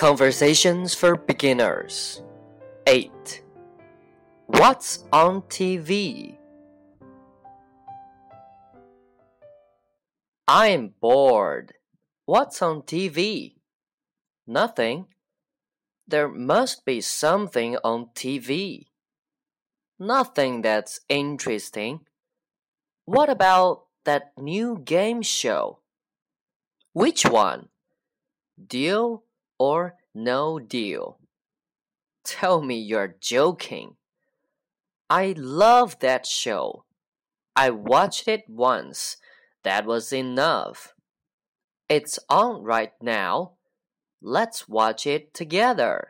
Conversations for Beginners 8. What's on TV? I'm bored. What's on TV? Nothing. There must be something on TV. Nothing that's interesting. What about that new game show? Which one? Deal or no deal? Tell me you're joking. I love that show. I watched it once. That was enough. It's on right now. Let's watch it together.